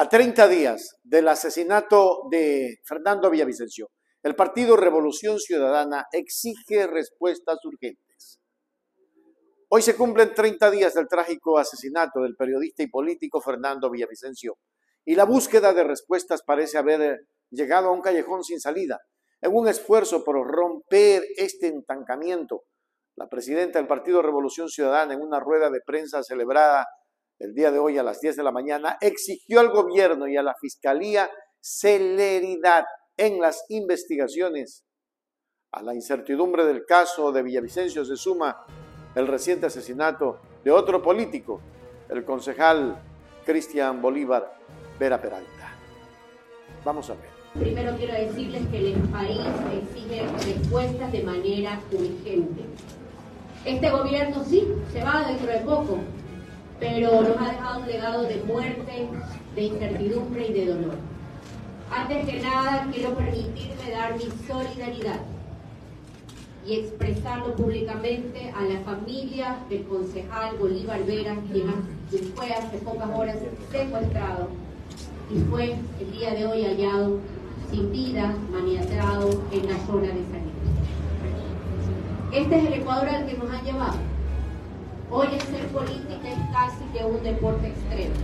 A 30 días del asesinato de Fernando Villavicencio, el Partido Revolución Ciudadana exige respuestas urgentes. Hoy se cumplen 30 días del trágico asesinato del periodista y político Fernando Villavicencio y la búsqueda de respuestas parece haber llegado a un callejón sin salida. En un esfuerzo por romper este entancamiento, la presidenta del Partido Revolución Ciudadana en una rueda de prensa celebrada el día de hoy a las 10 de la mañana, exigió al gobierno y a la fiscalía celeridad en las investigaciones. A la incertidumbre del caso de Villavicencio se suma el reciente asesinato de otro político, el concejal Cristian Bolívar Vera Peralta. Vamos a ver. Primero quiero decirles que el país exige respuestas de manera urgente. Este gobierno sí, se va dentro de poco, pero nos ha dejado un legado de muerte, de incertidumbre y de dolor. Antes que nada, quiero permitirme dar mi solidaridad y expresarlo públicamente a la familia del concejal Bolívar Vera, quien fue hace pocas horas secuestrado y fue el día de hoy hallado sin vida, maniatado en la zona de San Este es el Ecuador al que nos han llevado Hoy ser política es casi que un deporte extremo.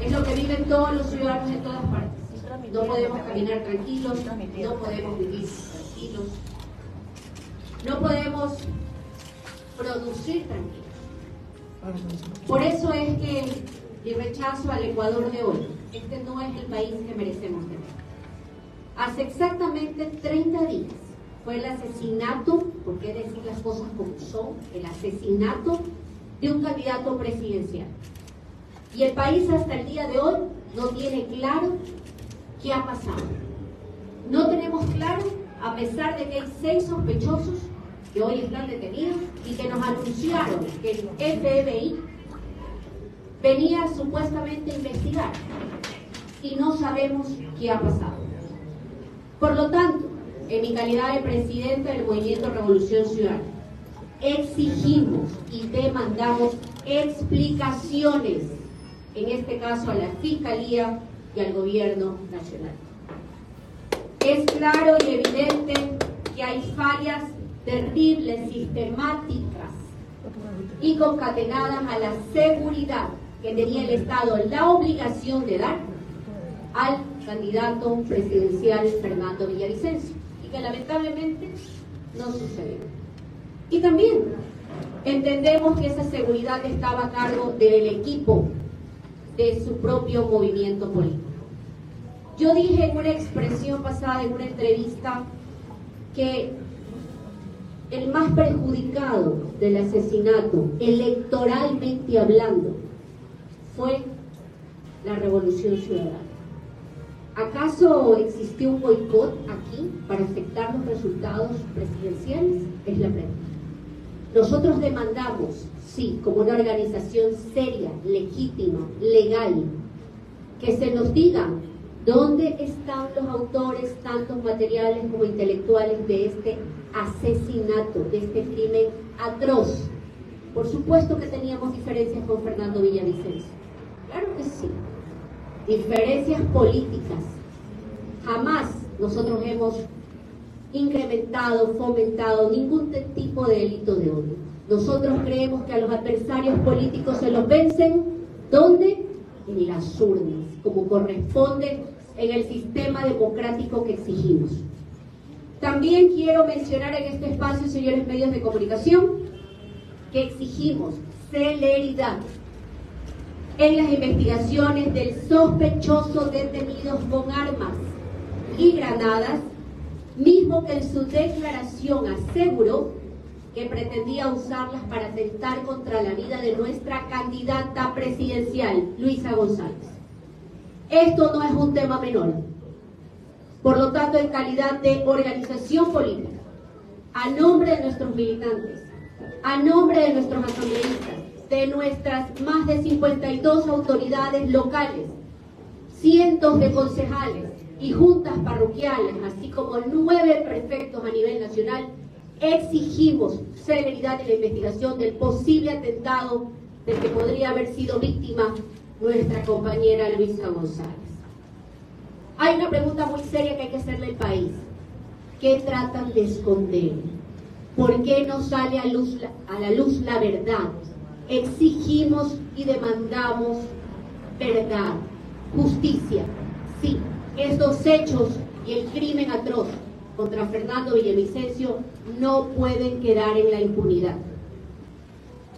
Es lo que viven todos los ciudadanos en todas partes. No podemos caminar tranquilos, no podemos vivir tranquilos, no podemos producir tranquilos. Por eso es que mi rechazo al Ecuador de hoy, este no es el país que merecemos tener. Hace exactamente 30 días fue el asesinato, ¿por qué decir las cosas como son? El asesinato de un candidato presidencial. Y el país hasta el día de hoy no tiene claro qué ha pasado. No tenemos claro, a pesar de que hay seis sospechosos que hoy están detenidos y que nos anunciaron que el FBI venía supuestamente a investigar y no sabemos qué ha pasado. Por lo tanto, en mi calidad de presidenta del Movimiento Revolución Ciudadana, exigimos y demandamos explicaciones, en este caso a la Fiscalía y al Gobierno Nacional. Es claro y evidente que hay fallas terribles, sistemáticas y concatenadas a la seguridad que tenía el Estado la obligación de dar al candidato presidencial Fernando Villavicencio que lamentablemente no sucedió. Y también entendemos que esa seguridad estaba a cargo del equipo de su propio movimiento político. Yo dije en una expresión pasada, en una entrevista, que el más perjudicado del asesinato, electoralmente hablando, fue la revolución ciudadana. ¿Acaso existió un boicot aquí para afectar los resultados presidenciales? Es la pregunta. Nosotros demandamos, sí, como una organización seria, legítima, legal, que se nos diga dónde están los autores, tantos materiales como intelectuales, de este asesinato, de este crimen atroz. Por supuesto que teníamos diferencias con Fernando Villavicencio. Claro que sí diferencias políticas. Jamás nosotros hemos incrementado, fomentado ningún tipo de delito de odio. Nosotros creemos que a los adversarios políticos se los vencen, ¿dónde? En las urnas, como corresponde en el sistema democrático que exigimos. También quiero mencionar en este espacio, señores medios de comunicación, que exigimos celeridad en las investigaciones del sospechoso detenidos con armas y granadas, mismo que en su declaración aseguró que pretendía usarlas para atentar contra la vida de nuestra candidata presidencial, Luisa González. Esto no es un tema menor. Por lo tanto, en calidad de organización política, a nombre de nuestros militantes, a nombre de nuestros asambleístas, de nuestras más de 52 autoridades locales, cientos de concejales y juntas parroquiales, así como nueve prefectos a nivel nacional, exigimos celeridad en la investigación del posible atentado del que podría haber sido víctima nuestra compañera Luisa González. Hay una pregunta muy seria que hay que hacerle al país. ¿Qué tratan de esconder? ¿Por qué no sale a, a la luz la verdad? Exigimos y demandamos verdad, justicia. Sí, estos hechos y el crimen atroz contra Fernando Villavicencio no pueden quedar en la impunidad.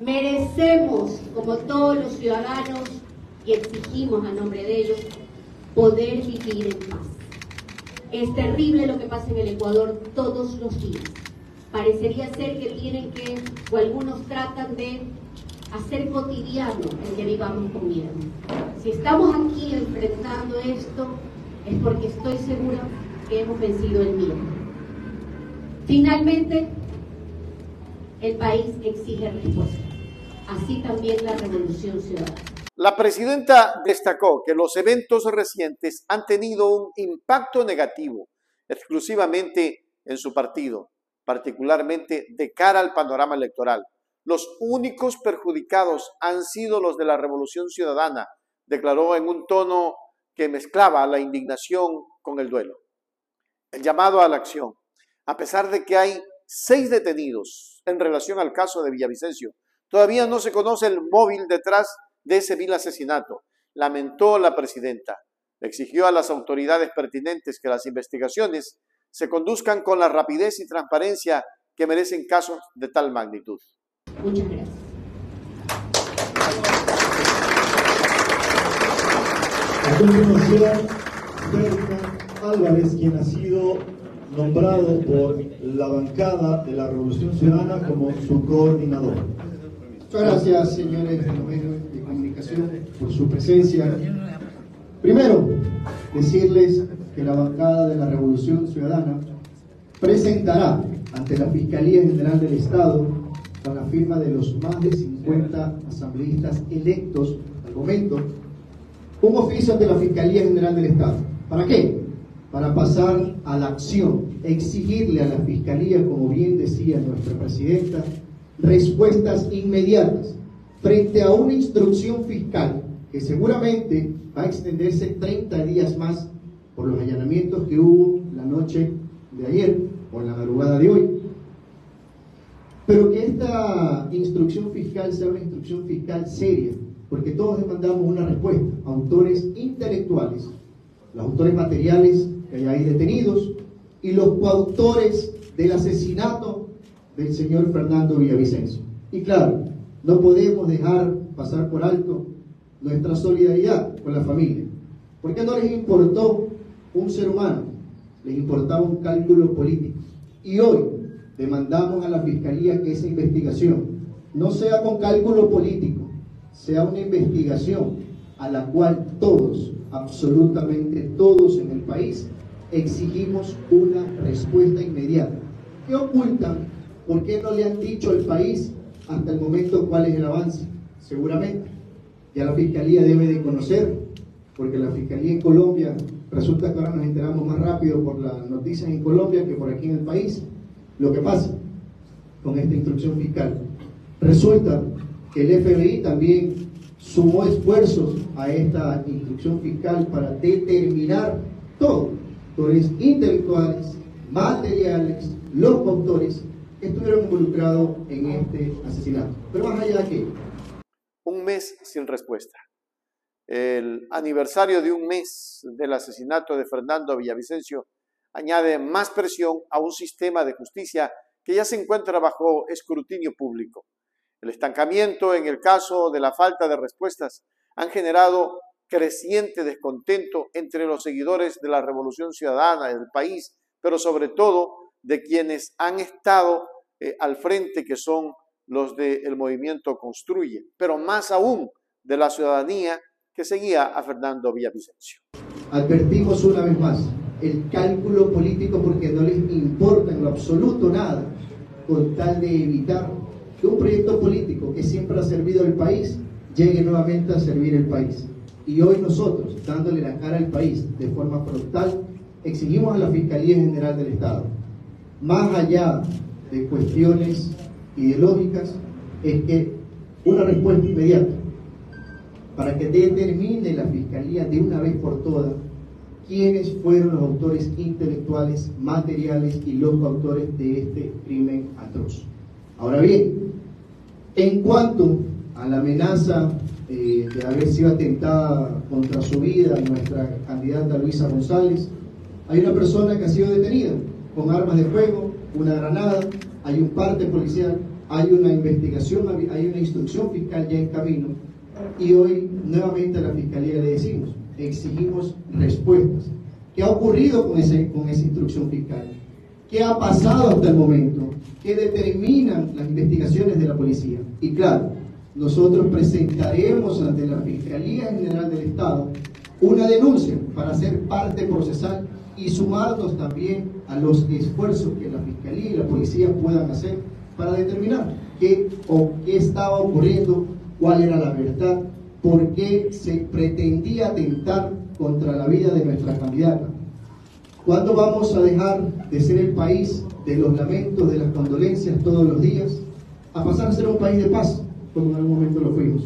Merecemos, como todos los ciudadanos, y exigimos a nombre de ellos, poder vivir en paz. Es terrible lo que pasa en el Ecuador todos los días. Parecería ser que tienen que, o algunos tratan de hacer cotidiano el que vivamos con miedo. Si estamos aquí enfrentando esto, es porque estoy segura que hemos vencido el miedo. Finalmente, el país exige respuesta. Así también la revolución ciudadana. La presidenta destacó que los eventos recientes han tenido un impacto negativo exclusivamente en su partido, particularmente de cara al panorama electoral. Los únicos perjudicados han sido los de la Revolución Ciudadana, declaró en un tono que mezclaba la indignación con el duelo. El llamado a la acción, a pesar de que hay seis detenidos en relación al caso de Villavicencio, todavía no se conoce el móvil detrás de ese vil asesinato, lamentó la presidenta. Exigió a las autoridades pertinentes que las investigaciones se conduzcan con la rapidez y transparencia que merecen casos de tal magnitud. Muchas gracias. A continuación, Álvarez, quien ha sido nombrado por la bancada de la Revolución Ciudadana como su coordinador. Muchas gracias, señores de los medios de comunicación, por su presencia. Primero, decirles que la bancada de la Revolución Ciudadana presentará ante la Fiscalía General del Estado, la firma de los más de 50 asambleístas electos al momento, un oficio ante la Fiscalía General del Estado. ¿Para qué? Para pasar a la acción, exigirle a la Fiscalía, como bien decía nuestra presidenta, respuestas inmediatas frente a una instrucción fiscal que seguramente va a extenderse 30 días más por los allanamientos que hubo la noche de ayer o en la madrugada de hoy. Pero que esta instrucción fiscal sea una instrucción fiscal seria, porque todos demandamos una respuesta. Autores intelectuales, los autores materiales que hay ahí detenidos y los coautores del asesinato del señor Fernando Villavicencio. Y claro, no podemos dejar pasar por alto nuestra solidaridad con la familia, porque no les importó un ser humano, les importaba un cálculo político. Y hoy demandamos a la Fiscalía que esa investigación no sea con cálculo político, sea una investigación a la cual todos, absolutamente todos en el país, exigimos una respuesta inmediata. ¿Qué ocultan ¿Por qué no le han dicho al país hasta el momento cuál es el avance? Seguramente. Ya la Fiscalía debe de conocer, porque la Fiscalía en Colombia, resulta que ahora nos enteramos más rápido por las noticias en Colombia que por aquí en el país, lo que pasa con esta instrucción fiscal. Resulta que el FBI también sumó esfuerzos a esta instrucción fiscal para determinar todo, autores intelectuales, materiales, los autores estuvieron involucrados en este asesinato. Pero más allá de qué. Un mes sin respuesta. El aniversario de un mes del asesinato de Fernando Villavicencio añade más presión a un sistema de justicia que ya se encuentra bajo escrutinio público. El estancamiento en el caso de la falta de respuestas han generado creciente descontento entre los seguidores de la Revolución Ciudadana del país, pero sobre todo de quienes han estado eh, al frente, que son los del movimiento Construye, pero más aún de la ciudadanía que seguía a Fernando Villavicencio. Advertimos una vez más el cálculo político porque no les importa en lo absoluto nada con tal de evitar que un proyecto político que siempre ha servido al país llegue nuevamente a servir el país. Y hoy nosotros, dándole la cara al país de forma frontal, exigimos a la Fiscalía General del Estado más allá de cuestiones ideológicas, es que una respuesta inmediata. para que determine la Fiscalía de una vez por todas quiénes fueron los autores intelectuales, materiales y los autores de este crimen atroz. Ahora bien, en cuanto a la amenaza eh, de haber sido atentada contra su vida nuestra candidata Luisa González, hay una persona que ha sido detenida con armas de fuego, una granada, hay un parte policial, hay una investigación, hay una instrucción fiscal ya en camino y hoy nuevamente a la Fiscalía le decimos, exigimos respuestas. ¿Qué ha ocurrido con, ese, con esa instrucción fiscal? ¿Qué ha pasado hasta el momento? ¿Qué determinan las investigaciones de la policía? Y claro, nosotros presentaremos ante la Fiscalía General del Estado una denuncia para ser parte procesal y sumarnos también a los esfuerzos que la Fiscalía y la Policía puedan hacer para determinar qué o qué estaba ocurriendo, cuál era la verdad, por qué se pretendía atentar contra la vida de nuestra candidata. ¿Cuándo vamos a dejar de ser el país de los lamentos, de las condolencias todos los días, a pasar a ser un país de paz, como en algún momento lo fuimos?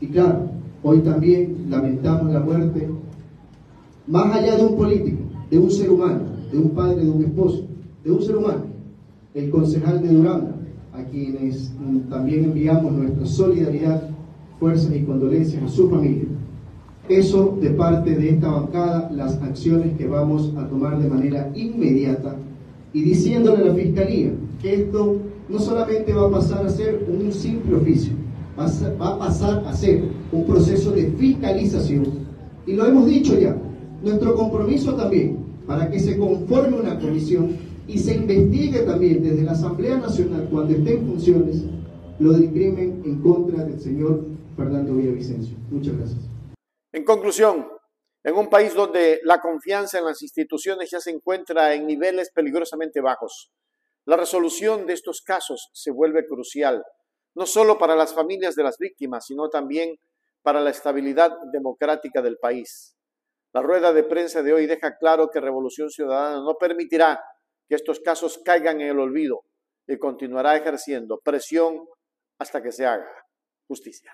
Y claro, hoy también lamentamos la muerte, más allá de un político, de un ser humano, de un padre, de un esposo, de un ser humano, el concejal de Duranda, a quienes también enviamos nuestra solidaridad, fuerzas y condolencias a su familia. Eso de parte de esta bancada, las acciones que vamos a tomar de manera inmediata y diciéndole a la Fiscalía que esto no solamente va a pasar a ser un simple oficio, va a pasar a ser un proceso de fiscalización. Y lo hemos dicho ya, nuestro compromiso también para que se conforme una comisión y se investigue también desde la Asamblea Nacional cuando esté en funciones lo del crimen en contra del señor Fernando Villavicencio. Muchas gracias. En conclusión, en un país donde la confianza en las instituciones ya se encuentra en niveles peligrosamente bajos, la resolución de estos casos se vuelve crucial, no solo para las familias de las víctimas, sino también para la estabilidad democrática del país. La rueda de prensa de hoy deja claro que Revolución Ciudadana no permitirá que estos casos caigan en el olvido y continuará ejerciendo presión hasta que se haga justicia.